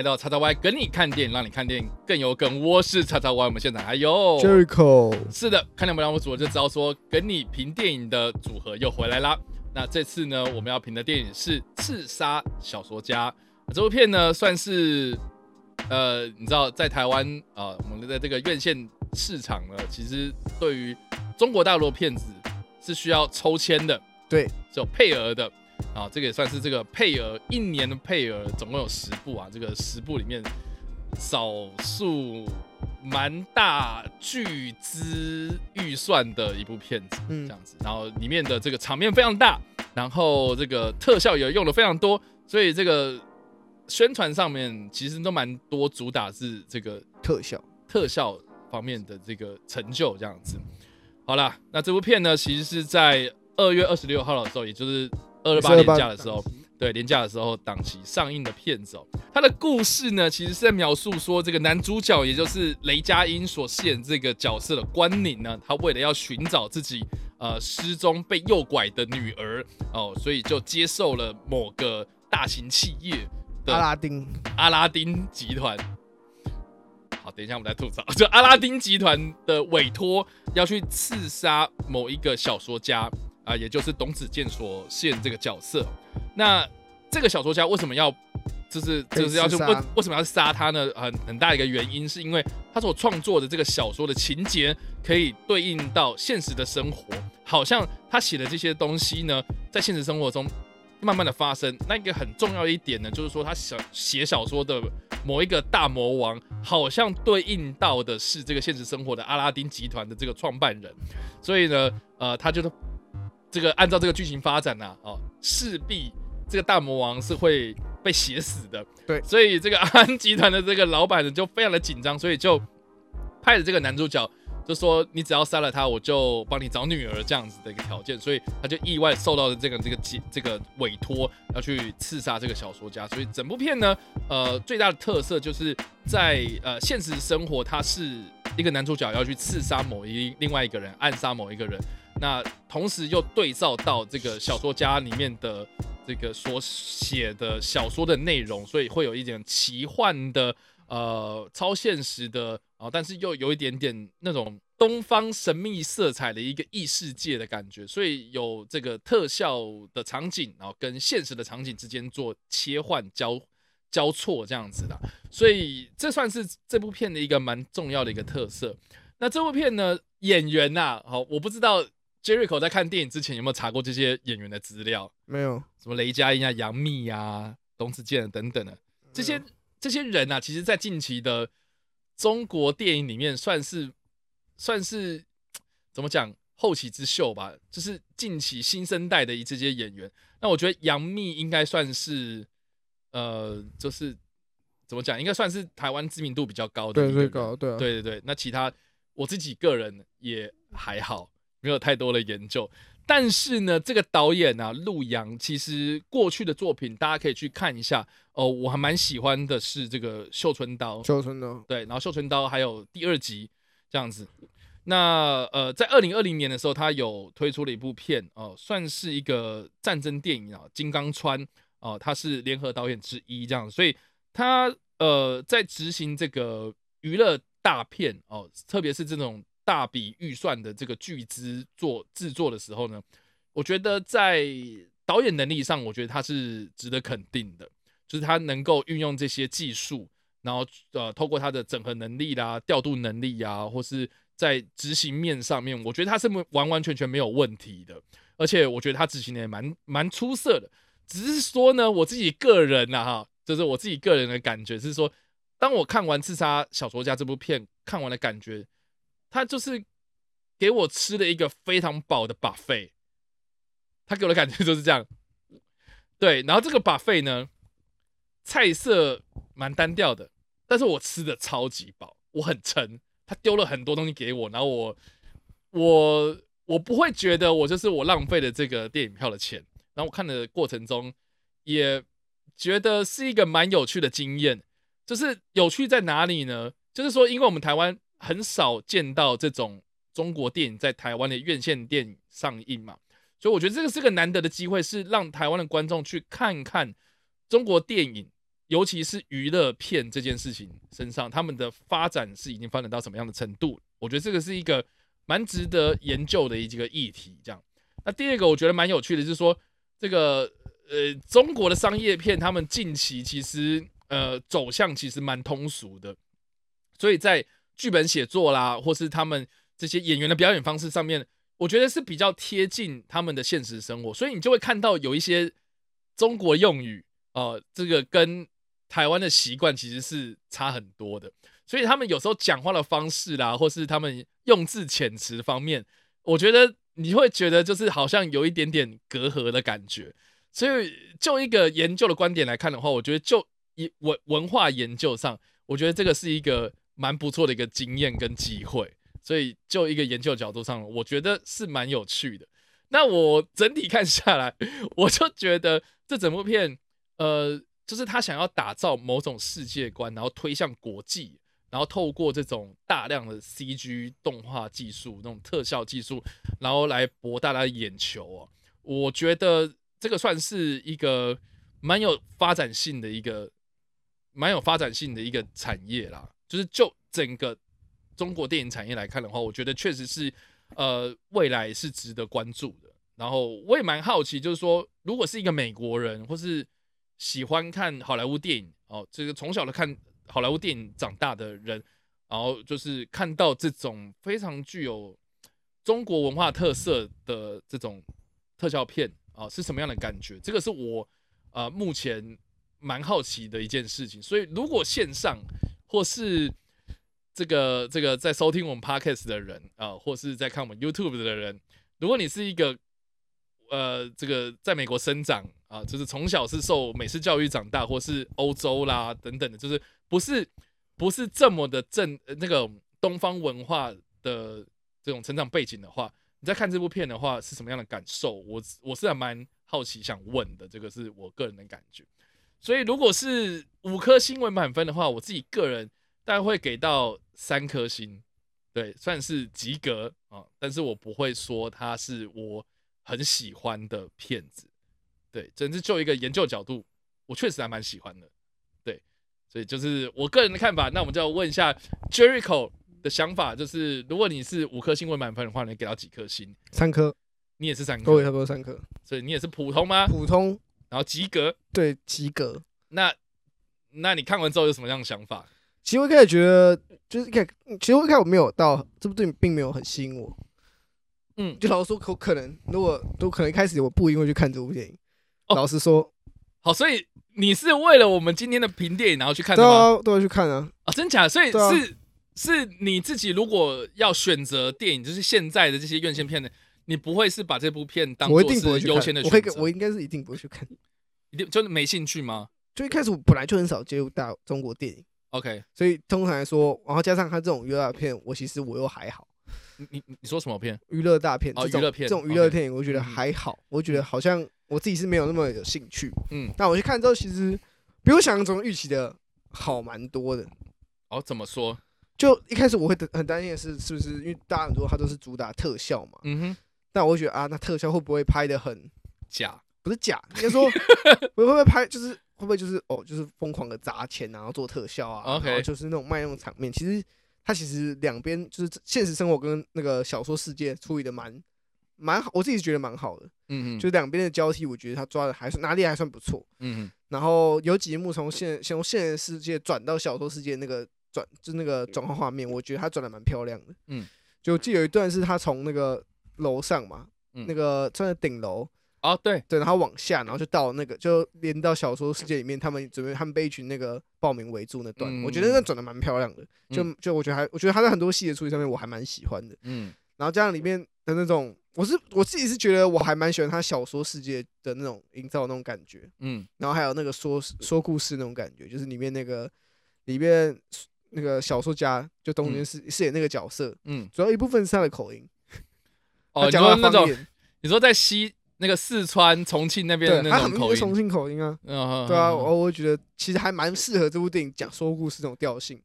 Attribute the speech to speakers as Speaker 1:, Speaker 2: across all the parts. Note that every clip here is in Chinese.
Speaker 1: 迎来到叉叉 Y 跟你看电影，让你看电影更有梗。我是叉叉 Y，我们现场还有
Speaker 2: Jericho，
Speaker 1: 是的，看两部栏目组合就知道说跟你评电影的组合又回来啦。那这次呢，我们要评的电影是《刺杀小说家》。这部片呢，算是呃，你知道在台湾啊，我们的这个院线市场呢，其实对于中国大陆的片子是需要抽签的，
Speaker 2: 对，
Speaker 1: 是有配额的。啊，这个也算是这个配额，一年的配额总共有十部啊。这个十部里面，少数蛮大巨资预算的一部片子，这样子。然后里面的这个场面非常大，然后这个特效也用的非常多，所以这个宣传上面其实都蛮多主打是这个
Speaker 2: 特效
Speaker 1: 特效方面的这个成就这样子。好了，那这部片呢，其实是在二月二十六号的时候，也就是。二十八年假的时候，对年假的时候档期上映的片子哦，它的故事呢，其实是在描述说，这个男主角也就是雷佳音所饰演这个角色的关宁呢，他为了要寻找自己呃失踪被诱拐的女儿哦，所以就接受了某个大型企业的
Speaker 2: 阿拉丁
Speaker 1: 阿拉丁集团。好，等一下我们来吐槽，就阿拉丁集团的委托要去刺杀某一个小说家。啊，也就是董子健所饰演这个角色。那这个小说家为什么要，就是就是要去为为什么要杀他呢？很很大一个原因是因为他所创作的这个小说的情节可以对应到现实的生活，好像他写的这些东西呢，在现实生活中慢慢的发生。那一个很重要的一点呢，就是说他小写小说的某一个大魔王，好像对应到的是这个现实生活的阿拉丁集团的这个创办人。所以呢，呃，他就是。这个按照这个剧情发展呢，哦，势必这个大魔王是会被写死的。
Speaker 2: 对，
Speaker 1: 所以这个安集团的这个老板呢就非常的紧张，所以就派了这个男主角，就说你只要杀了他，我就帮你找女儿这样子的一个条件。所以他就意外受到了这个这个这这个委托，要去刺杀这个小说家。所以整部片呢，呃，最大的特色就是在呃现实生活，他是一个男主角要去刺杀某一另外一个人，暗杀某一个人。那同时又对照到这个小说家里面的这个所写的小说的内容，所以会有一点奇幻的、呃超现实的啊，但是又有一点点那种东方神秘色彩的一个异世界的感觉，所以有这个特效的场景，然后跟现实的场景之间做切换交交错这样子的，所以这算是这部片的一个蛮重要的一个特色。那这部片呢，演员呐，好，我不知道。Jericho 在看电影之前有没有查过这些演员的资料？
Speaker 2: 没有，
Speaker 1: 什么雷佳音啊、杨幂啊、董子健等等的这些这些人啊，其实，在近期的中国电影里面，算是算是怎么讲后起之秀吧，就是近期新生代的一这些演员。那我觉得杨幂应该算是呃，就是怎么讲，应该算是台湾知名度比较高的，
Speaker 2: 对最高，对
Speaker 1: 对对对。那其他我自己个人也还好。没有太多的研究，但是呢，这个导演啊，陆阳其实过去的作品大家可以去看一下哦。我还蛮喜欢的是这个《绣春刀》，
Speaker 2: 绣春刀
Speaker 1: 对，然后《绣春刀》还有第二集这样子。那呃，在二零二零年的时候，他有推出了一部片哦，算是一个战争电影啊，《金刚川》哦，他是联合导演之一这样，所以他呃在执行这个娱乐大片哦，特别是这种。大笔预算的这个巨资做制作的时候呢，我觉得在导演能力上，我觉得他是值得肯定的，就是他能够运用这些技术，然后呃，透过他的整合能力啦、调度能力啊，或是在执行面上面，我觉得他是完完全全没有问题的，而且我觉得他执行的也蛮蛮出色的。只是说呢，我自己个人呐哈，就是我自己个人的感觉是说，当我看完《刺杀小说家》这部片看完的感觉。他就是给我吃了一个非常饱的 buffet，他给我的感觉就是这样，对。然后这个 buffet 呢，菜色蛮单调的，但是我吃的超级饱，我很撑。他丢了很多东西给我，然后我我我不会觉得我就是我浪费了这个电影票的钱。然后我看的过程中也觉得是一个蛮有趣的经验。就是有趣在哪里呢？就是说，因为我们台湾。很少见到这种中国电影在台湾的院线电影上映嘛，所以我觉得这个是个难得的机会，是让台湾的观众去看看中国电影尤其是娱乐片这件事情身上，他们的发展是已经发展到什么样的程度？我觉得这个是一个蛮值得研究的一个议题。这样，那第二个我觉得蛮有趣的，就是说这个呃中国的商业片，他们近期其实呃走向其实蛮通俗的，所以在剧本写作啦，或是他们这些演员的表演方式上面，我觉得是比较贴近他们的现实生活，所以你就会看到有一些中国用语，呃，这个跟台湾的习惯其实是差很多的，所以他们有时候讲话的方式啦，或是他们用字遣词方面，我觉得你会觉得就是好像有一点点隔阂的感觉。所以就一个研究的观点来看的话，我觉得就一文文化研究上，我觉得这个是一个蛮不错的一个经验跟机会。所以就一个研究角度上，我觉得是蛮有趣的。那我整体看下来，我就觉得这整部片，呃。就是他想要打造某种世界观，然后推向国际，然后透过这种大量的 CG 动画技术、那种特效技术，然后来博大家的眼球啊。我觉得这个算是一个蛮有发展性的一个、蛮有发展性的一个产业啦。就是就整个中国电影产业来看的话，我觉得确实是呃未来是值得关注的。然后我也蛮好奇，就是说如果是一个美国人或是喜欢看好莱坞电影哦，这个从小的看好莱坞电影长大的人，然后就是看到这种非常具有中国文化特色的这种特效片啊，是什么样的感觉？这个是我啊目前蛮好奇的一件事情。所以，如果线上或是这个这个在收听我们 podcast 的人啊，或是在看我们 YouTube 的人，如果你是一个呃这个在美国生长。啊，就是从小是受美式教育长大，或是欧洲啦等等的，就是不是不是这么的正那个东方文化的这种成长背景的话，你在看这部片的话是什么样的感受？我我是还蛮好奇想问的，这个是我个人的感觉。所以如果是五颗星为满分的话，我自己个人大概会给到三颗星，对，算是及格啊，但是我不会说它是我很喜欢的片子。对，整是就一个研究角度，我确实还蛮喜欢的。对，所以就是我个人的看法。那我们就要问一下 Jericho 的想法，就是如果你是五颗星为满分的话，你给到几颗星？
Speaker 2: 三颗。
Speaker 1: 你也是三颗？
Speaker 2: 都差不多三颗。
Speaker 1: 所以你也是普通吗？
Speaker 2: 普通，
Speaker 1: 然后及格。
Speaker 2: 对，及格。
Speaker 1: 那那你看完之后有什么样的想法？
Speaker 2: 其实我一开始觉得，就是一开，其实我一开始没有到这部电影，并没有很吸引我。嗯，就老实说，可可能，如果都可能一开始我不一定会去看这部电影。老实说，
Speaker 1: 好，所以你是为了我们今天的评电影然后去看的吗？
Speaker 2: 都会去看啊！
Speaker 1: 啊，真假？所以是是你自己如果要选择电影，就是现在的这些院线片的，你不会是把这部片当做是优先的选择？
Speaker 2: 我应该是一定不会去看，
Speaker 1: 一定就没兴趣吗？
Speaker 2: 就一开始我本来就很少接触到中国电影
Speaker 1: ，OK，
Speaker 2: 所以通常来说，然后加上他这种娱乐片，我其实我又还好。
Speaker 1: 你你你说什么片？
Speaker 2: 娱乐大片
Speaker 1: 哦，娱乐片
Speaker 2: 这种娱乐电影，我觉得还好，我觉得好像。我自己是没有那么有兴趣，嗯，那我去看之后，其实比我想象中预期的好蛮多的。
Speaker 1: 哦，怎么说？
Speaker 2: 就一开始我会很担心的是，是不是因为大家很多它都是主打特效嘛？嗯哼。但我会觉得啊，那特效会不会拍的很
Speaker 1: 假？
Speaker 2: 不是假，应该说 会不会拍就是会不会就是哦，就是疯狂的砸钱然后做特效啊
Speaker 1: ？OK，
Speaker 2: 就是那种卖弄场面。其实它其实两边就是现实生活跟那个小说世界处理的蛮。蛮好，我自己是觉得蛮好的，嗯嗯，就两边的交替，我觉得他抓的还是哪里还算不错，嗯嗯，然后有几幕从现从现实世界转到小说世界那个转，就那个转换画面，我觉得他转的蛮漂亮的，嗯，就记有一段是他从那个楼上嘛，那个站在顶楼，
Speaker 1: 哦对。
Speaker 2: 对，然后往下，然后就到那个就连到小说世界里面，他们准备他们被一群那个暴民围住那段，我觉得那转的蛮漂亮的，就就我觉得还我觉得他在很多细节处理上面我还蛮喜欢的，嗯，然后加上里面的那种。我是我自己是觉得我还蛮喜欢他小说世界的那种营造那种感觉，嗯，然后还有那个说说故事那种感觉，就是里面那个里面那个小说家就东间饰饰演那个角色，嗯，主要一部分是他的口音，
Speaker 1: 哦，讲那种你说在西那个四川重庆那边的那种口音，
Speaker 2: 重庆口音啊，对啊，我我觉得其实还蛮适合这部电影讲说故事这种调性。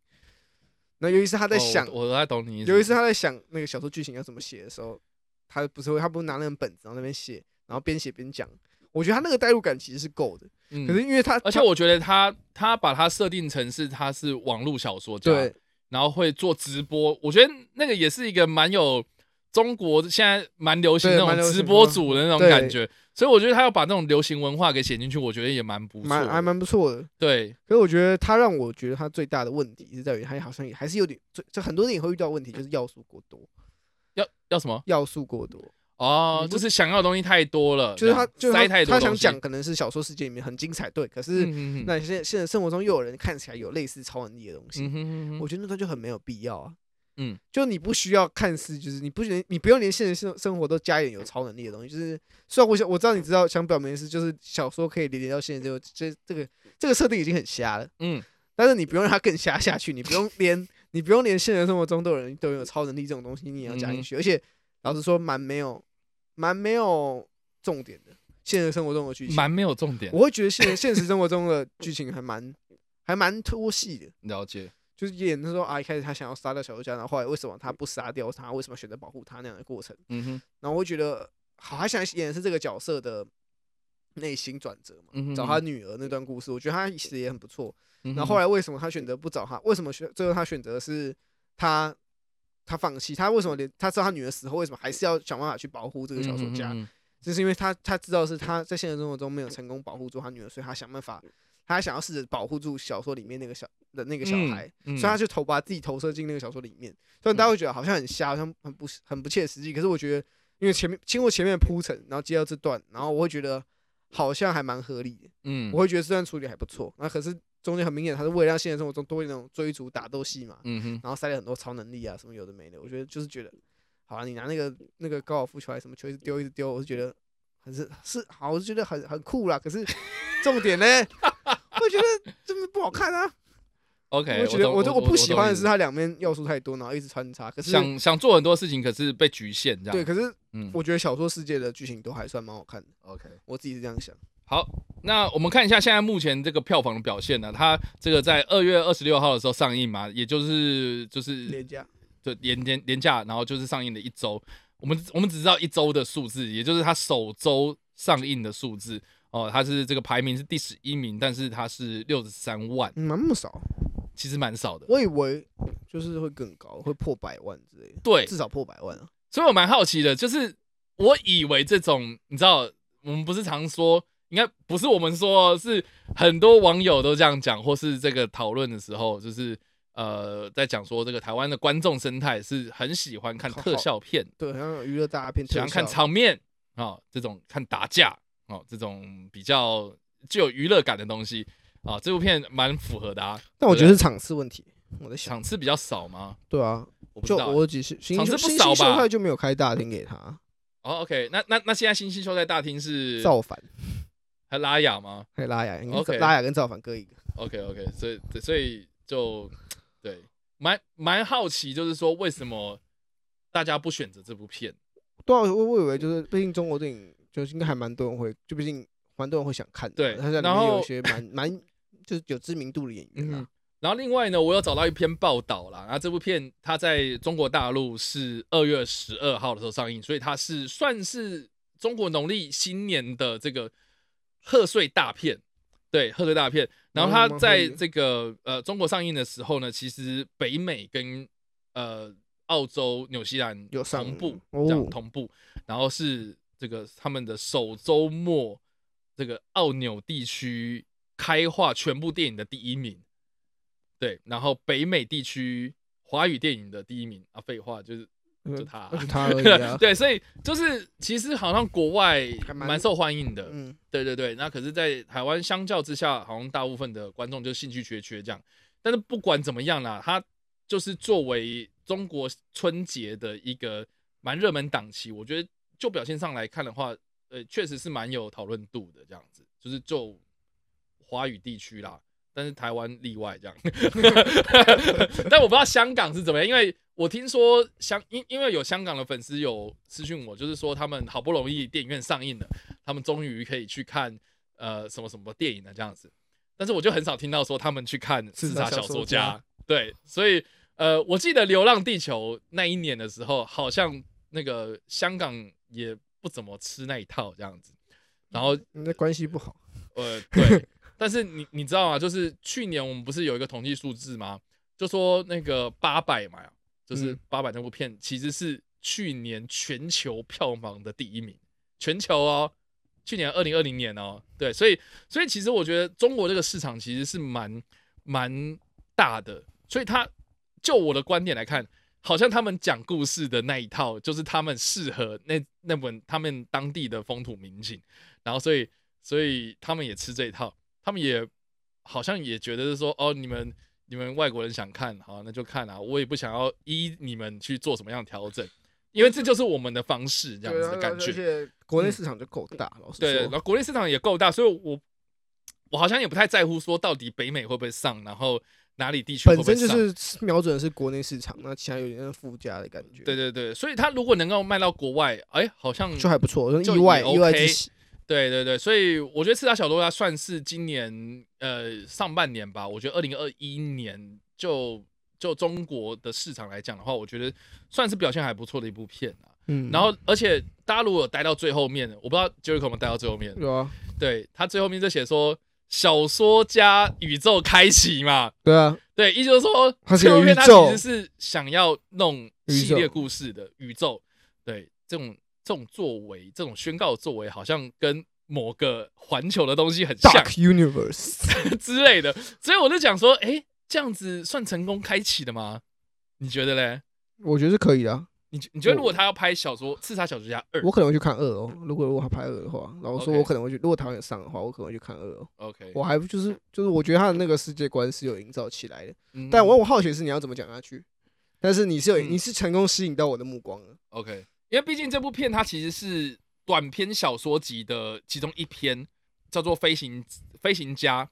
Speaker 2: 那尤其是他在想，
Speaker 1: 我在懂你，
Speaker 2: 尤其是他在想那个小说剧情要怎么写的时候。他不是会，他不是拿那本本子然后那边写，然后边写边讲。我觉得他那个代入感其实是够的。可是因为他，
Speaker 1: 而且我觉得他他把他设定成是他是网络小说家，
Speaker 2: 对，
Speaker 1: 然后会做直播，我觉得那个也是一个蛮有中国现在蛮流行那种直播主的那种感觉，所以我觉得他要把那种流行文化给写进去，我觉得也蛮不错，
Speaker 2: 还蛮不错的。
Speaker 1: 对，
Speaker 2: 可是我觉得他让我觉得他最大的问题是在于他好像也还是有点，就很多电影会遇到问题，就是要素过多，
Speaker 1: 要要什么？
Speaker 2: 要素过多。
Speaker 1: 哦，就是想要的东西太多了，
Speaker 2: 就是他，就是他，
Speaker 1: 他
Speaker 2: 想讲可能是小说世界里面很精彩，对。可是那现现在生活中又有人看起来有类似超能力的东西，我觉得那他就很没有必要啊。嗯，就你不需要看似就是你不连你不用连现实生生活都加一点有超能力的东西，就是虽然我想我知道你知道想表明的是就是小说可以连接到现实，就这这个这个设定已经很瞎了，嗯。但是你不用让它更瞎下去，你不用连你不用连现实生活中都有人都有超能力这种东西，你也要加进去，而且老实说蛮没有。蛮没有重点的，现实生活中的剧情
Speaker 1: 蛮没有重点。
Speaker 2: 我会觉得现现实生活中的剧情还蛮还蛮拖戏的。
Speaker 1: 了解，
Speaker 2: 就是演他说啊，一开始他想要杀掉小说家，然后后来为什么他不杀掉他？为什么选择保护他那样的过程？嗯哼。然后我觉得好，还想演的是这个角色的内心转折嘛，找他女儿那段故事，我觉得他其实也很不错。然后后来为什么他选择不找他？为什么选最后他选择是他？他放弃，他为什么连他知道他女儿死后，为什么还是要想办法去保护这个小说家？就是因为他他知道是他在现实生活中没有成功保护住他女儿，所以他想办法，他想要试着保护住小说里面那个小的那个小孩，所以他就投把自己投射进那个小说里面。虽然大家会觉得好像很瞎，好像很不很不切实际，可是我觉得，因为前面经过前面的铺陈，然后接到这段，然后我会觉得好像还蛮合理的。嗯，我会觉得这段处理还不错。那可是。中间很明显，他是为了让现实生活中多一点那种追逐打斗戏嘛，嗯哼，然后塞了很多超能力啊什么有的没的，我觉得就是觉得，好啊，你拿那个那个高尔夫球还是什么球一直丢一直丢，我是觉得很是是好，我是觉得很很酷啦。可是重点呢，我觉得真的不好看啊。
Speaker 1: OK，
Speaker 2: 我觉得我我不喜欢的是它两边要素太多，然后一直穿插。可是
Speaker 1: 想想做很多事情，可是被局限这样。
Speaker 2: 对，可是我觉得小说世界的剧情都还算蛮好看的。
Speaker 1: OK，
Speaker 2: 我自己是这样想。
Speaker 1: 好，那我们看一下现在目前这个票房的表现呢？它这个在二月二十六号的时候上映嘛，也就是就是
Speaker 2: 廉价，
Speaker 1: 对廉廉廉价，然后就是上映的一周。我们我们只知道一周的数字，也就是它首周上映的数字哦。它是这个排名是第十一名，但是它是六十三万，
Speaker 2: 蛮不少，
Speaker 1: 其实蛮少的。
Speaker 2: 我以为就是会更高，会破百万之类的，
Speaker 1: 对，
Speaker 2: 至少破百万啊。
Speaker 1: 所以我蛮好奇的，就是我以为这种，你知道，我们不是常说。应该不是我们说，是很多网友都这样讲，或是这个讨论的时候，就是呃，在讲说这个台湾的观众生态是很喜欢看特效片，
Speaker 2: 对，像娱乐大片，
Speaker 1: 喜欢看场面啊，这种看打架啊，这种比较具有娱乐感的东西啊，这部片蛮符合的啊。
Speaker 2: 但我觉得是场次问题，我的
Speaker 1: 场次比较少吗？
Speaker 2: 对啊，就我只是
Speaker 1: 场次不少
Speaker 2: 吧，就没有开大厅给他。
Speaker 1: 哦，OK，那那那现在新星秀在大厅是
Speaker 2: 造反。
Speaker 1: 还拉雅吗？
Speaker 2: 还拉雅，OK，拉雅跟造反各一个。
Speaker 1: OK OK，所以所以就对，蛮蛮好奇，就是说为什么大家不选择这部片？
Speaker 2: 对啊，我我以为就是，毕竟中国电影就是应该还蛮多人会，就毕竟蛮多人会想看。
Speaker 1: 对，
Speaker 2: 他在里面有些蛮蛮就是有知名度的演员啊。
Speaker 1: 然后另外呢，我有找到一篇报道啦，然后这部片它在中国大陆是二月十二号的时候上映，所以它是算是中国农历新年的这个。贺岁大片，对贺岁大片，然后它在这个呃中国上映的时候呢，其实北美跟呃澳洲、纽西兰
Speaker 2: 有
Speaker 1: 同步这样同步，然后是这个他们的首周末，这个澳纽地区开画全部电影的第一名，对，然后北美地区华语电影的第一名。啊，废话就是。就他，
Speaker 2: 他而已。
Speaker 1: 对，所以就是其实好像国外蛮受欢迎的。嗯，对对对。那可是，在台湾相较之下，好像大部分的观众就兴趣缺缺这样。但是不管怎么样啦，它就是作为中国春节的一个蛮热门档期，我觉得就表现上来看的话，呃，确实是蛮有讨论度的这样子。就是就华语地区啦。但是台湾例外这样，但我不知道香港是怎么样，因为我听说香因因为有香港的粉丝有私讯我，就是说他们好不容易电影院上映了，他们终于可以去看呃什么什么电影了这样子，但是我就很少听到说他们去看《刺杀小说家》。对，所以呃我记得《流浪地球》那一年的时候，好像那个香港也不怎么吃那一套这样子。然后
Speaker 2: 那关系不好。
Speaker 1: 呃，对。但是你你知道吗？就是去年我们不是有一个统计数字吗？就说那个八百嘛，就是八百那部片其实是去年全球票房的第一名，全球哦，去年二零二零年哦，对，所以所以其实我觉得中国这个市场其实是蛮蛮大的，所以他就我的观点来看，好像他们讲故事的那一套就是他们适合那那本他们当地的风土民情，然后所以所以他们也吃这一套。他们也好像也觉得是说，哦，你们你们外国人想看，好，那就看啊。我也不想要依你们去做什么样的调整，因为这就是我们的方式，这样子的感觉。
Speaker 2: 而且国内市场就够大，老实。对，
Speaker 1: 然后国内市场也够大，所以我我好像也不太在乎说到底北美会不会上，然后哪里地区
Speaker 2: 本身就是瞄准的是国内市场，那其他有点附加的感觉。
Speaker 1: 对对对，所以他如果能够卖到国外，哎，好像
Speaker 2: 就还不错，意外意外之喜。
Speaker 1: 对对对，所以我觉得刺杀小说家算是今年呃上半年吧。我觉得二零二一年就就中国的市场来讲的话，我觉得算是表现还不错的一部片啊。嗯，然后而且大家如果待到最后面，我不知道 j e r 有没有待到最后面。
Speaker 2: 有啊，
Speaker 1: 对他最后面就写说小说家宇宙开启嘛。
Speaker 2: 对啊，
Speaker 1: 对，意思就是说最后面他其实是想要弄系列故事的宇宙。对，这种。这种作为，这种宣告作为，好像跟某个环球的东西很像
Speaker 2: ，Universe
Speaker 1: 之类的，所以我就讲说，哎，这样子算成功开启的吗？你觉得嘞？
Speaker 2: 我觉得是可以的。
Speaker 1: 你你觉得如果他要拍小说《刺杀小说家二》，
Speaker 2: 我可能会去看二哦。如果如果他拍二的话，然后说我可能会去，如果台湾有上的话，我可能会去看二哦。
Speaker 1: OK，
Speaker 2: 我还就是就是，我觉得他的那个世界观是有营造起来的。但我我好奇是你要怎么讲下去？但是你是有你是成功吸引到我的目光了。
Speaker 1: OK。因为毕竟这部片它其实是短篇小说集的其中一篇，叫做《飞行飞行家》，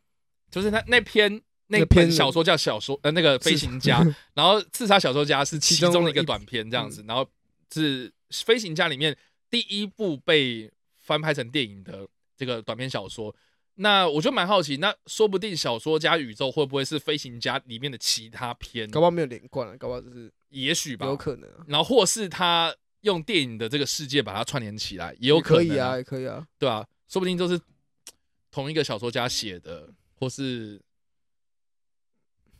Speaker 1: 就是他那篇那篇小说叫小说呃那个飞行家，然后刺杀小说家是其中的一个短篇这样子，然后是飞行家里面第一部被翻拍成电影的这个短篇小说。那我就蛮好奇，那说不定小说家宇宙会不会是飞行家里面的其他篇？
Speaker 2: 搞不好没有连贯了，搞不好就是
Speaker 1: 也许吧，
Speaker 2: 有可能。
Speaker 1: 然后或是他。用电影的这个世界把它串联起来，也有可
Speaker 2: 能啊，也可以啊，
Speaker 1: 对啊，说不定都是 同一个小说家写的，或是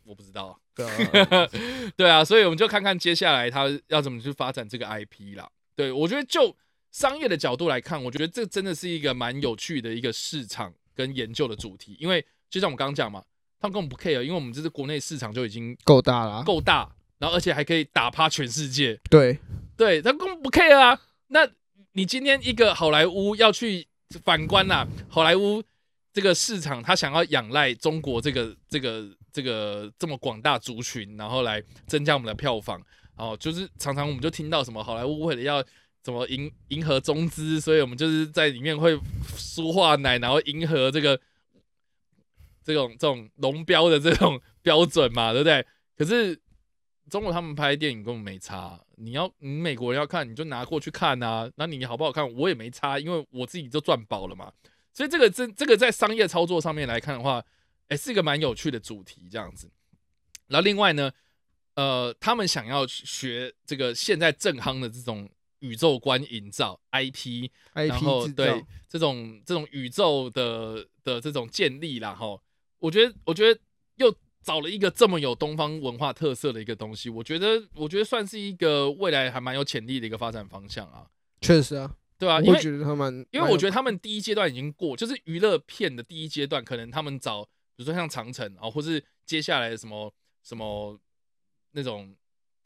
Speaker 1: 我不知道，
Speaker 2: 对啊，
Speaker 1: 对啊，所以我们就看看接下来他要怎么去发展这个 IP 啦。对我觉得就商业的角度来看，我觉得这真的是一个蛮有趣的一个市场跟研究的主题，因为就像我刚刚讲嘛，他们根本不 care，因为我们这是国内市场就已经
Speaker 2: 够大了，
Speaker 1: 够大。然后而且还可以打趴全世界，
Speaker 2: 对，
Speaker 1: 对他根本不 care 啊。那你今天一个好莱坞要去反观呐，好莱坞这个市场，他想要仰赖中国这个这个这个这么广大族群，然后来增加我们的票房。哦，就是常常我们就听到什么好莱坞为了要怎么迎迎合中资，所以我们就是在里面会说话奶，然后迎合这个这种这种龙标的这种 标准嘛，对不对？可是。中国他们拍电影根本没差，你要你美国人要看你就拿过去看啊，那你好不好看我也没差，因为我自己就赚饱了嘛。所以这个这这个在商业操作上面来看的话，哎，是一个蛮有趣的主题这样子。然后另外呢，呃，他们想要学这个现在正夯的这种宇宙观营造 IP，然后对这种这种宇宙的的这种建立啦，哈，我觉得我觉得又。找了一个这么有东方文化特色的一个东西，我觉得，我觉得算是一个未来还蛮有潜力的一个发展方向啊。
Speaker 2: 确实啊，
Speaker 1: 对啊，
Speaker 2: 因为觉得他们，
Speaker 1: 因为我觉得他们第一阶段已经过，就是娱乐片的第一阶段，可能他们找，比如说像长城啊，或是接下来的什么什么那种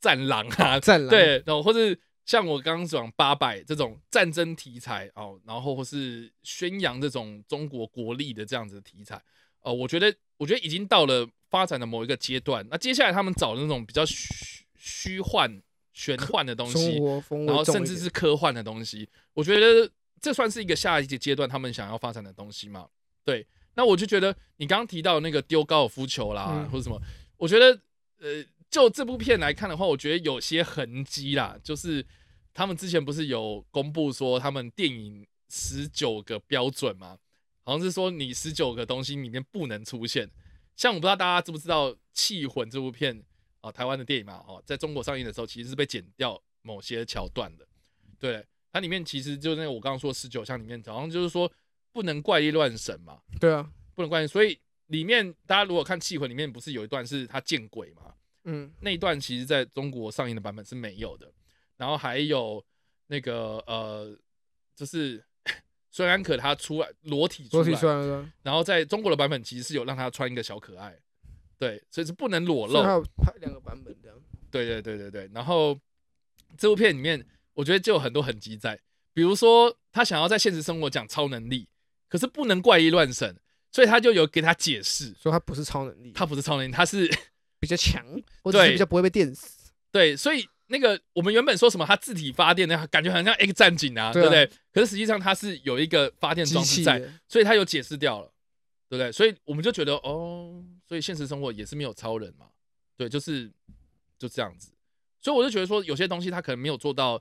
Speaker 1: 战狼啊，
Speaker 2: 战狼
Speaker 1: 对，然后或是像我刚刚讲八百这种战争题材哦，然后或是宣扬这种中国国力的这样子的题材，哦，我觉得，我觉得已经到了。发展的某一个阶段，那接下来他们找的那种比较虚虚幻、玄幻的东西，然后甚至是科幻的东西，我觉得这算是一个下一个阶段他们想要发展的东西嘛？对，那我就觉得你刚刚提到那个丢高尔夫球啦，或者什么，我觉得呃，就这部片来看的话，我觉得有些痕迹啦，就是他们之前不是有公布说他们电影十九个标准嘛，好像是说你十九个东西里面不能出现。像我不知道大家知不知道《气魂》这部片啊，台湾的电影嘛，哦，在中国上映的时候其实是被剪掉某些桥段的。对，它里面其实就那个我刚刚说十九项里面，好像就是说不不能怪力乱神嘛，
Speaker 2: 对啊，
Speaker 1: 不能怪，所以里面大家如果看《气魂》里面不是有一段是他见鬼嘛？嗯，那一段其实在中国上映的版本是没有的。然后还有那个呃，就是孙安可他出来裸体出来，然后在中国的版本其实是有让他穿一个小可爱，对，所以是不能裸露。
Speaker 2: 还有拍两个版本这样。
Speaker 1: 对对对对对。然后这部片里面，我觉得就有很多痕迹在，比如说他想要在现实生活讲超能力，可是不能怪力乱神，所以他就有给他解释，
Speaker 2: 说他不是超能力，
Speaker 1: 他不是超能力，他是。
Speaker 2: 比较强，或者是比较不会被电死。
Speaker 1: 对，所以那个我们原本说什么，它自体发电，那感觉很像 X 战警啊，对不对？可是实际上它是有一个发电装置在，所以它有解释掉了，对不对？所以我们就觉得哦，所以现实生活也是没有超人嘛，对，就是就这样子。所以我就觉得说，有些东西它可能没有做到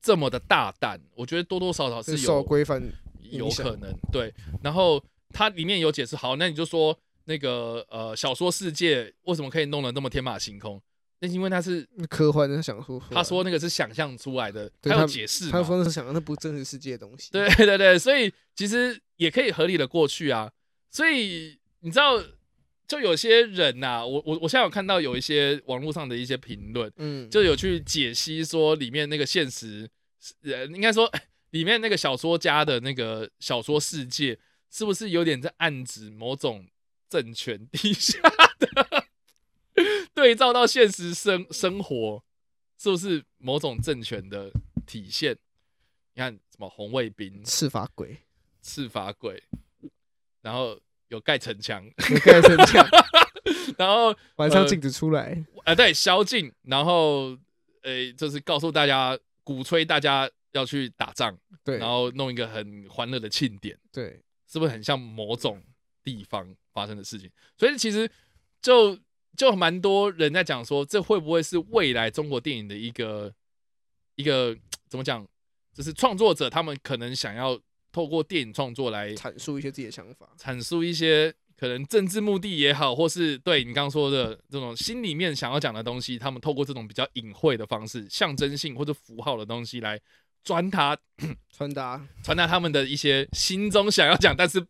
Speaker 1: 这么的大胆，我觉得多多少少是有
Speaker 2: 规范，
Speaker 1: 有可能对。然后它里面有解释，好，那你就说。那个呃，小说世界为什么可以弄得那么天马行空？那因为他是
Speaker 2: 科幻，他想说，
Speaker 1: 他说那个是想象出来的，他有解释，
Speaker 2: 他说那是想象，那不真实世界的东西。
Speaker 1: 对 对对，所以其实也可以合理的过去啊。所以你知道，就有些人呐，我我我现在有看到有一些网络上的一些评论，嗯，就有去解析说里面那个现实，呃，应该说里面那个小说家的那个小说世界，是不是有点在暗指某种？政权底下的对照到现实生生活，是不是某种政权的体现？你看什么红卫兵、
Speaker 2: 赤发鬼、
Speaker 1: 赤发鬼，然后有盖城墙，
Speaker 2: 有盖城墙，
Speaker 1: 然后
Speaker 2: 晚上禁止出来。
Speaker 1: 啊，对，宵禁，然后诶，就是告诉大家，鼓吹大家要去打仗，
Speaker 2: 对，
Speaker 1: 然后弄一个很欢乐的庆典，
Speaker 2: 对，
Speaker 1: 是不是很像某种地方？发生的事情，所以其实就就蛮多人在讲说，这会不会是未来中国电影的一个一个怎么讲？就是创作者他们可能想要透过电影创作来
Speaker 2: 阐述一些自己的想法，
Speaker 1: 阐述一些可能政治目的也好，或是对你刚刚说的这种心里面想要讲的东西，他们透过这种比较隐晦的方式、象征性或者符号的东西来传达、
Speaker 2: 传达、
Speaker 1: 传达他们的一些心中想要讲，但是。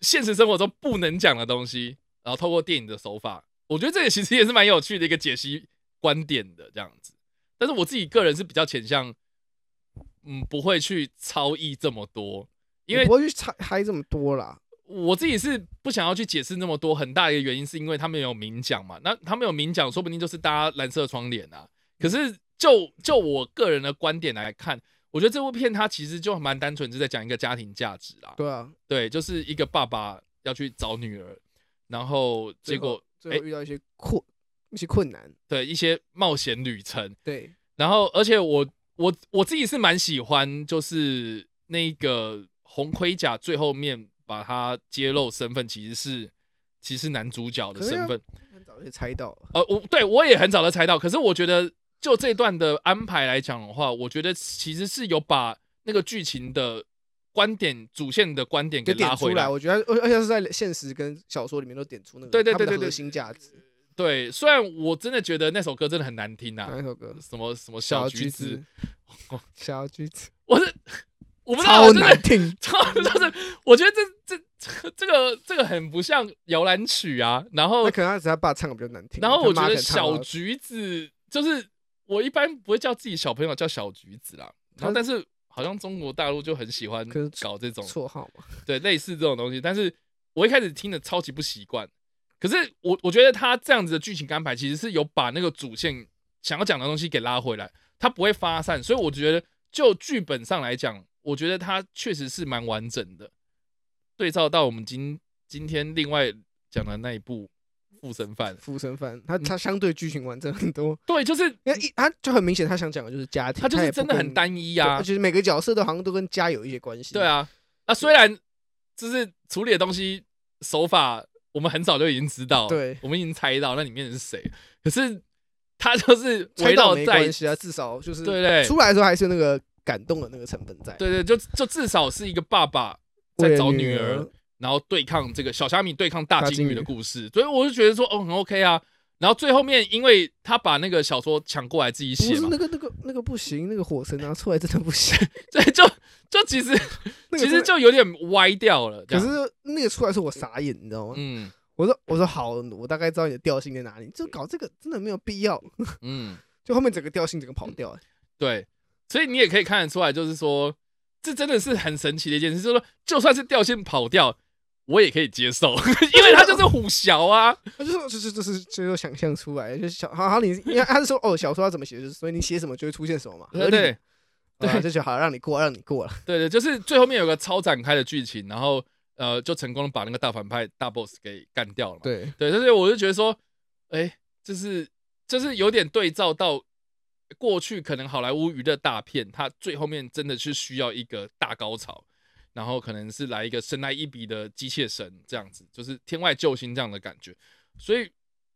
Speaker 1: 现实生活中不能讲的东西，然后透过电影的手法，我觉得这个其实也是蛮有趣的一个解析观点的这样子。但是我自己个人是比较倾向，嗯，不会去超译这么多，因为
Speaker 2: 不会去猜嗨这么多啦。
Speaker 1: 我自己是不想要去解释那么多，很大一个原因是因为他们有明讲嘛，那他们有明讲，说不定就是搭蓝色窗帘啊。可是就就我个人的观点来看。我觉得这部片它其实就蛮单纯，是在讲一个家庭价值啦。
Speaker 2: 对啊，
Speaker 1: 对，就是一个爸爸要去找女儿，然后结果
Speaker 2: 最后遇到一些困一些困难，
Speaker 1: 对，一些冒险旅程。
Speaker 2: 对，
Speaker 1: 然后而且我我我自己是蛮喜欢，就是那个红盔甲最后面把他揭露身份，其实是其实男主角的身份，
Speaker 2: 很早就猜到了。
Speaker 1: 呃，我对我也很早就猜到，可是我觉得。就这段的安排来讲的话，我觉得其实是有把那个剧情的观点主线的观点给拉回来。
Speaker 2: 我觉得而而且是在现实跟小说里面都点出那个对对对对核心价值。
Speaker 1: 对，虽然我真的觉得那首歌真的很难听
Speaker 2: 啊，那首歌？
Speaker 1: 什么什么小橘子？
Speaker 2: 小橘子，
Speaker 1: 我是我不知
Speaker 2: 道，超难听，
Speaker 1: 超就是我觉得这这这个这个很不像摇篮曲啊。然后
Speaker 2: 可能他只他爸唱的比较难听。
Speaker 1: 然后我觉得小橘子就是。我一般不会叫自己小朋友叫小橘子啦，然后但是好像中国大陆就很喜欢搞这种
Speaker 2: 绰号嘛，
Speaker 1: 对，类似这种东西。但是我一开始听的超级不习惯，可是我我觉得他这样子的剧情安排其实是有把那个主线想要讲的东西给拉回来，他不会发散，所以我觉得就剧本上来讲，我觉得它确实是蛮完整的。对照到我们今今天另外讲的那一部。附身犯，
Speaker 2: 附身犯，他他相对剧情完整很多。
Speaker 1: 对，就是
Speaker 2: 一，他就很明显，他想讲的就是家庭，
Speaker 1: 他就是真的很单一啊。
Speaker 2: 就是每个角色都好像都跟家有一些关系。
Speaker 1: 对啊，那虽然就是处理的东西手法，我们很早就已经知道，
Speaker 2: 对，
Speaker 1: 我们已经猜到那里面是谁。可是他就是围绕在
Speaker 2: 关系啊，至少就是
Speaker 1: 对对，
Speaker 2: 出来的时候还是那个感动的那个成分在。
Speaker 1: 对对，就就至少是一个爸爸在找女儿。然后对抗这个小虾米对抗大金鱼的故事，所以我就觉得说哦很 OK 啊。然后最后面，因为他把那个小说抢过来自己写
Speaker 2: 嘛，那个那个那个不行，那个火神拿出来真的不行。
Speaker 1: 对，就就其实 其实就有点歪掉了。
Speaker 2: 可是那个出来是我傻眼，你知道吗？嗯，我说我说好，我大概知道你的调性在哪里，就搞这个真的没有必要。嗯，就后面整个调性整个跑掉。
Speaker 1: 对，所以你也可以看得出来，就是说这真的是很神奇的一件事，就是说就算是调性跑掉。我也可以接受，因为他就是虎小啊，
Speaker 2: 他就说就是就是就是想象出来，就是小好好你，因为他是说哦小说要怎么写，就是所以你写什么就会出现什么嘛，
Speaker 1: 对对。
Speaker 2: 对，这就好让你过让你过了，
Speaker 1: 对对，就是最后面有个超展开的剧情，然后呃就成功的把那个大反派大 boss 给干掉了，
Speaker 2: 对。
Speaker 1: 对，就是我就觉得说，哎，就是就是有点对照到过去可能好莱坞娱乐大片，它最后面真的是需要一个大高潮。然后可能是来一个神来一笔的机械神这样子，就是天外救星这样的感觉。所以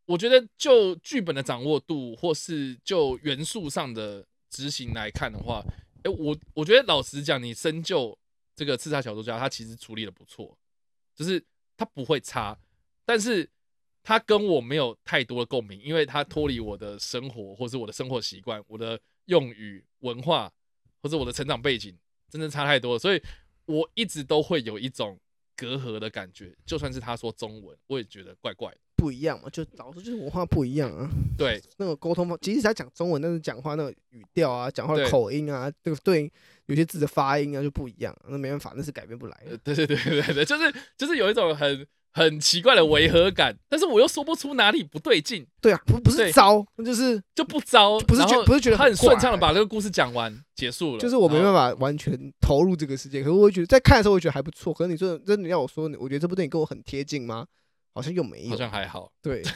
Speaker 1: 我觉得就剧本的掌握度，或是就元素上的执行来看的话，哎，我我觉得老实讲，你深究这个刺杀小说家，他其实处理的不错，就是他不会差，但是他跟我没有太多的共鸣，因为他脱离我的生活，或是我的生活习惯、我的用语、文化，或者我的成长背景，真的差太多了，所以。我一直都会有一种隔阂的感觉，就算是他说中文，我也觉得怪怪的，
Speaker 2: 不一样嘛，就老是就是文化不一样啊。
Speaker 1: 对，
Speaker 2: 那个沟通方，即使他讲中文，但是讲话那个语调啊，讲话的口音啊，这个对有些字的发音啊就不一样，那没办法，那是改变不来的。
Speaker 1: 对对对对对，就是就是有一种很。很奇怪的违和感，但是我又说不出哪里不对劲。
Speaker 2: 对啊，不不是糟，就是
Speaker 1: 就不糟，
Speaker 2: 不是觉不是觉得
Speaker 1: 他很顺畅的把这个故事讲完结束了。
Speaker 2: 就是我没办法完全投入这个世界，可是我觉得在看的时候我觉得还不错。可是你说真的要我说，我觉得这部电影跟我很贴近吗？好像又没有，
Speaker 1: 好像还好。
Speaker 2: 对。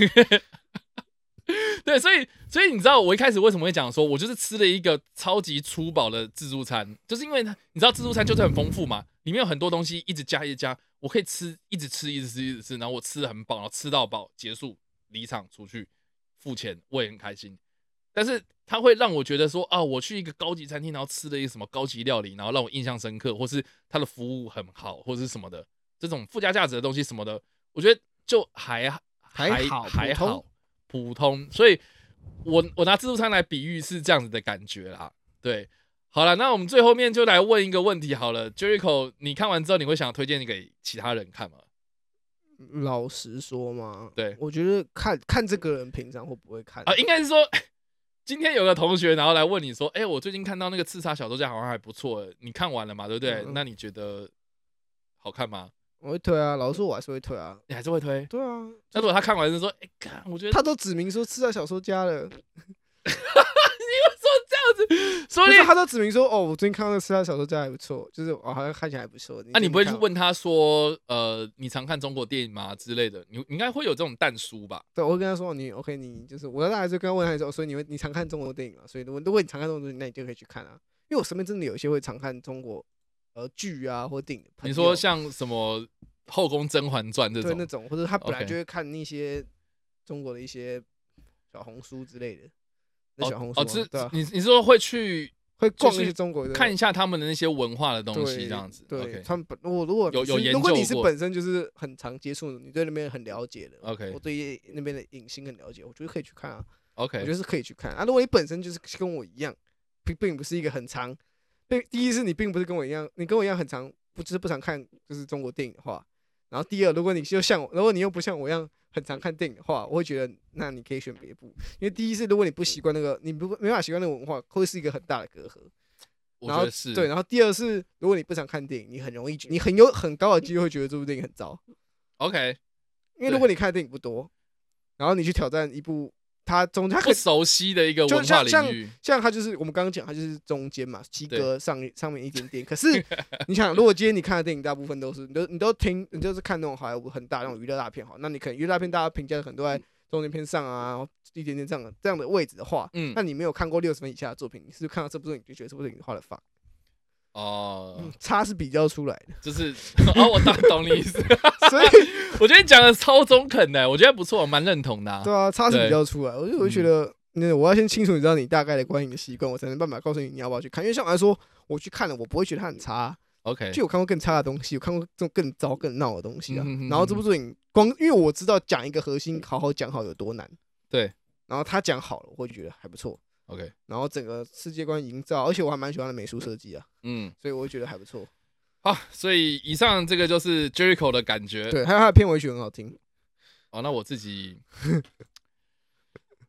Speaker 1: 对，所以所以你知道我一开始为什么会讲说，我就是吃了一个超级粗饱的自助餐，就是因为它你知道自助餐就是很丰富嘛，里面有很多东西一直加一直加，我可以吃一直吃一直吃一直吃，然后我吃的很饱，然后吃到饱结束离场出去付钱，我也很开心。但是它会让我觉得说啊，我去一个高级餐厅，然后吃了一个什么高级料理，然后让我印象深刻，或是它的服务很好，或者是什么的这种附加价值的东西什么的，我觉得就还
Speaker 2: 还好
Speaker 1: 还好。普通，所以我我拿自助餐来比喻是这样子的感觉啦。对，好了，那我们最后面就来问一个问题好了，Jericho，你看完之后你会想推荐给其他人看吗？
Speaker 2: 老实说嘛，
Speaker 1: 对
Speaker 2: 我觉得看看这个人平常会不会看
Speaker 1: 啊？应该是说 今天有个同学然后来问你说，哎，我最近看到那个刺杀小说家好像还不错，你看完了嘛？对不对？那你觉得好看吗？
Speaker 2: 我会推啊，老实说，我还是会推啊。
Speaker 1: 你还是会推？
Speaker 2: 对啊。
Speaker 1: 那如果他看完就说：“哎，看，我觉得
Speaker 2: 他都指明说刺杀小说家了。”
Speaker 1: 所以
Speaker 2: 他都指明说：“哦，我最近看到那个刺杀小说家还不错，就是我好像看起来还不错。”
Speaker 1: 那你不会去问他说：“呃，你常看中国电影吗？”之类的？你应该会有这种淡书吧？
Speaker 2: 对，我会跟他说：“你 OK，你就是我大概就跟他问他说，所以你会你常看中国电影啊？所以如果如果你常看中国电影，那你就可以去看啊。因为我身边真的有一些会常看中国呃剧啊或电影。
Speaker 1: 你说像什么？后宫甄嬛传这种，
Speaker 2: 对那种，或者他本来就会看那些中国的一些小红书之类的，那小红书，哦对
Speaker 1: 你你说会去
Speaker 2: 会逛一些中国，
Speaker 1: 看一下他们的那些文化的东西，这样子。
Speaker 2: 对，他们本我如果
Speaker 1: 有有研
Speaker 2: 究，如果你是本身就是很常接触，你对那边很了解的
Speaker 1: ，OK，
Speaker 2: 我对那边的影星很了解，我觉得可以去看啊
Speaker 1: ，OK，
Speaker 2: 我觉得是可以去看啊。如果你本身就是跟我一样，并并不是一个很长，并第一是你并不是跟我一样，你跟我一样很长，不就是不常看就是中国电影的话。然后第二，如果你就像我，如果你又不像我一样很常看电影的话，我会觉得那你可以选别部，因为第一是如果你不习惯那个，你不没办法习惯那个文化，会是一个很大的隔阂。
Speaker 1: 然后是
Speaker 2: 对，然后第二是如果你不常看电影，你很容易，你很有很高的机会觉得这部电影很糟。
Speaker 1: OK，
Speaker 2: 因为如果你看的电影不多，然后你去挑战一部。他中他
Speaker 1: 不熟悉的一个文化领域，
Speaker 2: 像他就是我们刚刚讲，他就是中间嘛，及格上上面一点点。可是 你想，如果今天你看的电影大部分都是，你都你都听，你就是看那种好莱坞很大那种娱乐大片，好，那你可能娱乐大片大家评价很多在中间偏上啊，一点点这样这样的位置的话，嗯，那你没有看过六十分以下的作品，你是看到这部电影就觉得这部电影画的放。
Speaker 1: 哦，
Speaker 2: 差是比较出来的，
Speaker 1: 就是 哦，我大懂你意思，
Speaker 2: 所以
Speaker 1: 我觉得你讲的超中肯的，我觉得不错，蛮认同的。
Speaker 2: 对啊，差是比较出来，我就我就觉得，那我要先清楚你知道你大概的观影的习惯，我才能办法告诉你你要不要去看。因为像我来说，我去看了，我不会觉得它很差。
Speaker 1: OK，
Speaker 2: 就有看过更差的东西，有看过这种更糟更闹的东西啊。然后这部作品光因为我知道讲一个核心，好好讲好有多难。
Speaker 1: 对，
Speaker 2: 然后他讲好了，我会觉得还不错。
Speaker 1: OK，
Speaker 2: 然后整个世界观营造，而且我还蛮喜欢的美术设计啊，嗯，所以我会觉得还不错。
Speaker 1: 好，所以以上这个就是 Jericho 的感觉。
Speaker 2: 对，还有他的片尾曲很好听。
Speaker 1: 哦，那我自己，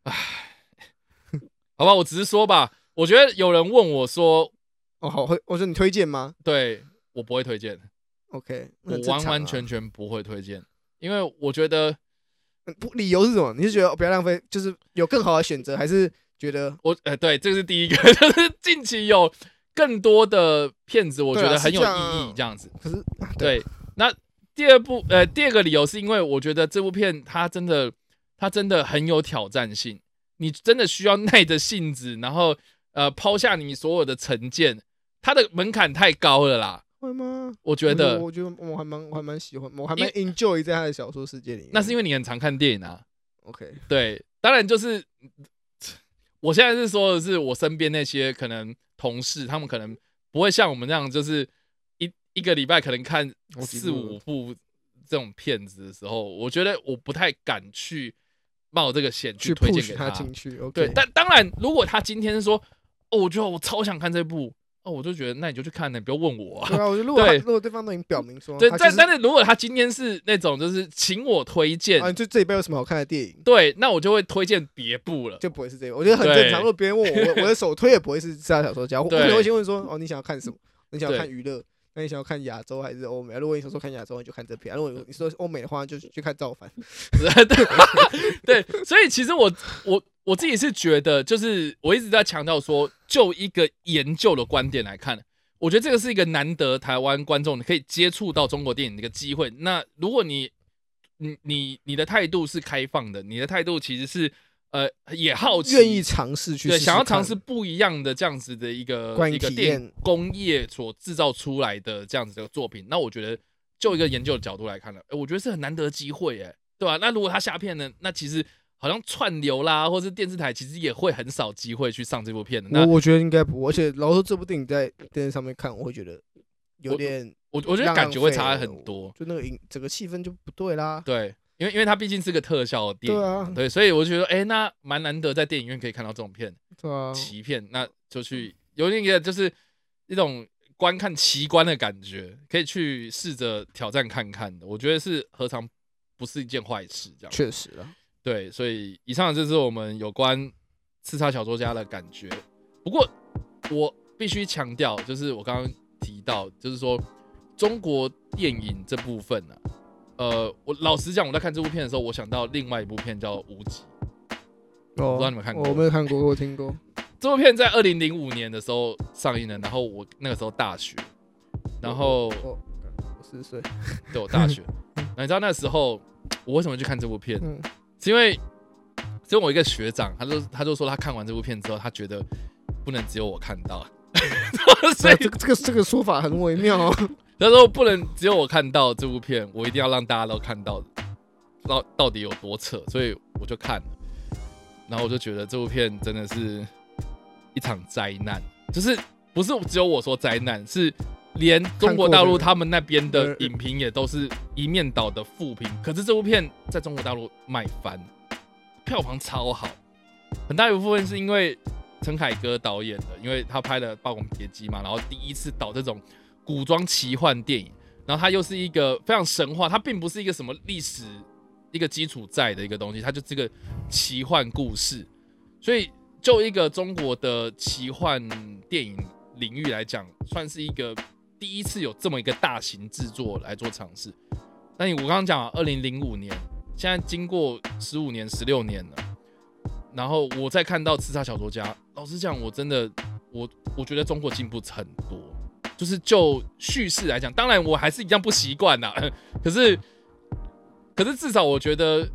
Speaker 1: 唉，好吧，我只是说吧。我觉得有人问我说：“
Speaker 2: 哦，好，会我说你推荐吗？”
Speaker 1: 对我不会推荐。
Speaker 2: OK，
Speaker 1: 我完完全全不会推荐，因为我觉得
Speaker 2: 不理由是什么？你是觉得不要浪费，就是有更好的选择，还是觉得
Speaker 1: 我？呃，对，这是第一个，就是近期有。更多的片子，我觉得很有意义，这样子。
Speaker 2: 可是，
Speaker 1: 对，那第二部，呃，第二个理由是因为我觉得这部片它真的，它真的很有挑战性。你真的需要耐着性子，然后呃，抛下你所有的成见，它的门槛太高了啦。
Speaker 2: 会吗？
Speaker 1: 我觉得，
Speaker 2: 我觉得我还蛮，我还蛮喜欢，我还蛮 enjoy 在他的小说世界里。
Speaker 1: 那是因为你很常看电影啊。
Speaker 2: OK，
Speaker 1: 对，当然就是，我现在是说的是我身边那些可能。同事他们可能不会像我们那样，就是一一个礼拜可能看四五部这种片子的时候，我觉得我不太敢去冒这个险去推荐给
Speaker 2: 他进去。
Speaker 1: 对，但当然，如果他今天说，哦，我觉得我超想看这部。哦，我就觉得那你就去看，你不要问我。
Speaker 2: 啊对啊，我觉得如果如果对方都已经表明说，
Speaker 1: 对，但但是如果他今天是那种就是请我推荐，
Speaker 2: 啊，就这一辈有什么好看的电影？
Speaker 1: 对，那我就会推荐别部了，
Speaker 2: 就不会是这个。我觉得很正常。如果别人问我，我我的首推也不会是《其他小说家》，我可能会先问说，哦，你想要看什么？你想要看娱乐？那你想要看亚洲还是欧美？如果你想说看亚洲，你就看这片；如果你说欧美的话，就去看造反。
Speaker 1: 对，所以其实我我我自己是觉得，就是我一直在强调说，就一个研究的观点来看。我觉得这个是一个难得台湾观众可以接触到中国电影的一个机会。那如果你，你你你的态度是开放的，你的态度其实是呃也好奇，
Speaker 2: 愿意尝试去
Speaker 1: 对，想要尝试不一样的这样子的一个一个电工业所制造出来的这样子的作品，那我觉得就一个研究的角度来看呢，我觉得是很难得机会，哎，对吧？那如果他下片呢，那其实。好像串流啦，或是电视台，其实也会很少机会去上这部片的。那
Speaker 2: 我觉得应该不，而且老说这部电影在电视上面看，我会觉得有点，
Speaker 1: 我我觉得感觉会差很多，
Speaker 2: 就那个影整个气氛就不对啦。
Speaker 1: 对，因为因为它毕竟是个特效电影，
Speaker 2: 对啊，
Speaker 1: 对，所以我就觉得，哎，那蛮难得在电影院可以看到这种片，
Speaker 2: 对啊，
Speaker 1: 奇片，那就去有那个就是一种观看奇观的感觉，可以去试着挑战看看的。我觉得是何尝不是一件坏事？这样
Speaker 2: 确实啊。
Speaker 1: 对，所以以上就是我们有关刺杀小说家的感觉。不过我必须强调，就是我刚刚提到，就是说中国电影这部分呢，呃，我老实讲，我在看这部片的时候，我想到另外一部片叫《无极》，我不知道你们看过，
Speaker 2: 我没有看过，我听过。
Speaker 1: 这部片在二零零五年的时候上映了，然后我那个时候大学，然后
Speaker 2: 我四岁，
Speaker 1: 对我大学。那你知道那时候我为什么去看这部片？是因为，只有我一个学长，他就他就说他看完这部片之后，他觉得不能只有我看到，
Speaker 2: 所以这个这个这个说法很微妙。
Speaker 1: 他说不能只有我看到这部片，我一定要让大家都看到，到到底有多扯。所以我就看了，然后我就觉得这部片真的是一场灾难，就是不是只有我说灾难，是。连中国大陆他们那边的影评也都是一面倒的负评，可是这部片在中国大陆卖翻，票房超好，很大一部分是因为陈凯歌导演的，因为他拍了《霸王别姬》嘛，然后第一次导这种古装奇幻电影，然后它又是一个非常神话，它并不是一个什么历史一个基础在的一个东西，它就这个奇幻故事，所以就一个中国的奇幻电影领域来讲，算是一个。第一次有这么一个大型制作来做尝试，那你我刚刚讲，二零零五年，现在经过十五年、十六年了，然后我再看到《刺杀小说家》，老实讲，我真的，我我觉得中国进步很多，就是就叙事来讲，当然我还是一样不习惯呐，可是，可是至少我觉得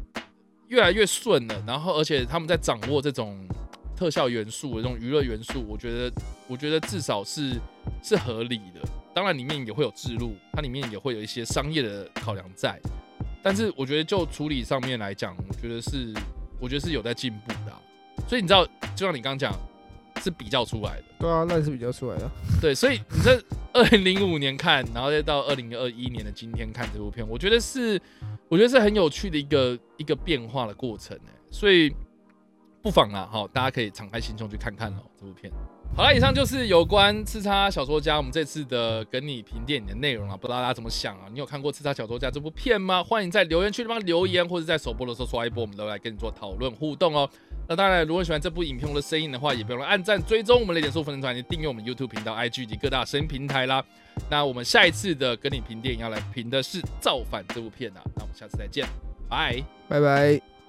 Speaker 1: 越来越顺了，然后而且他们在掌握这种特效元素、这种娱乐元素，我觉得，我觉得至少是是合理的。当然，里面也会有制录，它里面也会有一些商业的考量在。但是，我觉得就处理上面来讲，我觉得是，我觉得是有在进步的。所以你知道，就像你刚刚讲，是比较出来的。
Speaker 2: 对啊，那是比较出来的。
Speaker 1: 对，所以你这二零零五年看，然后再到二零二一年的今天看这部片，我觉得是，我觉得是很有趣的一个一个变化的过程。哎，所以不妨啊，好，大家可以敞开心胸去看看哦，这部片。好了，以上就是有关《刺杀小说家》我们这次的跟你评电影的内容啊，不知道大家怎么想啊？你有看过《刺杀小说家》这部片吗？欢迎在留言区地方留言，或者在首播的时候刷一波，我们都来跟你做讨论互动哦。那当然，如果喜欢这部影片的声音的话，也不用按赞、追踪我们雷点数分成团，订阅我们 YouTube 频道、IG 及各大声音平台啦。那我们下一次的跟你评电影要来评的是《造反》这部片啊，那我们下次再见，拜
Speaker 2: 拜拜。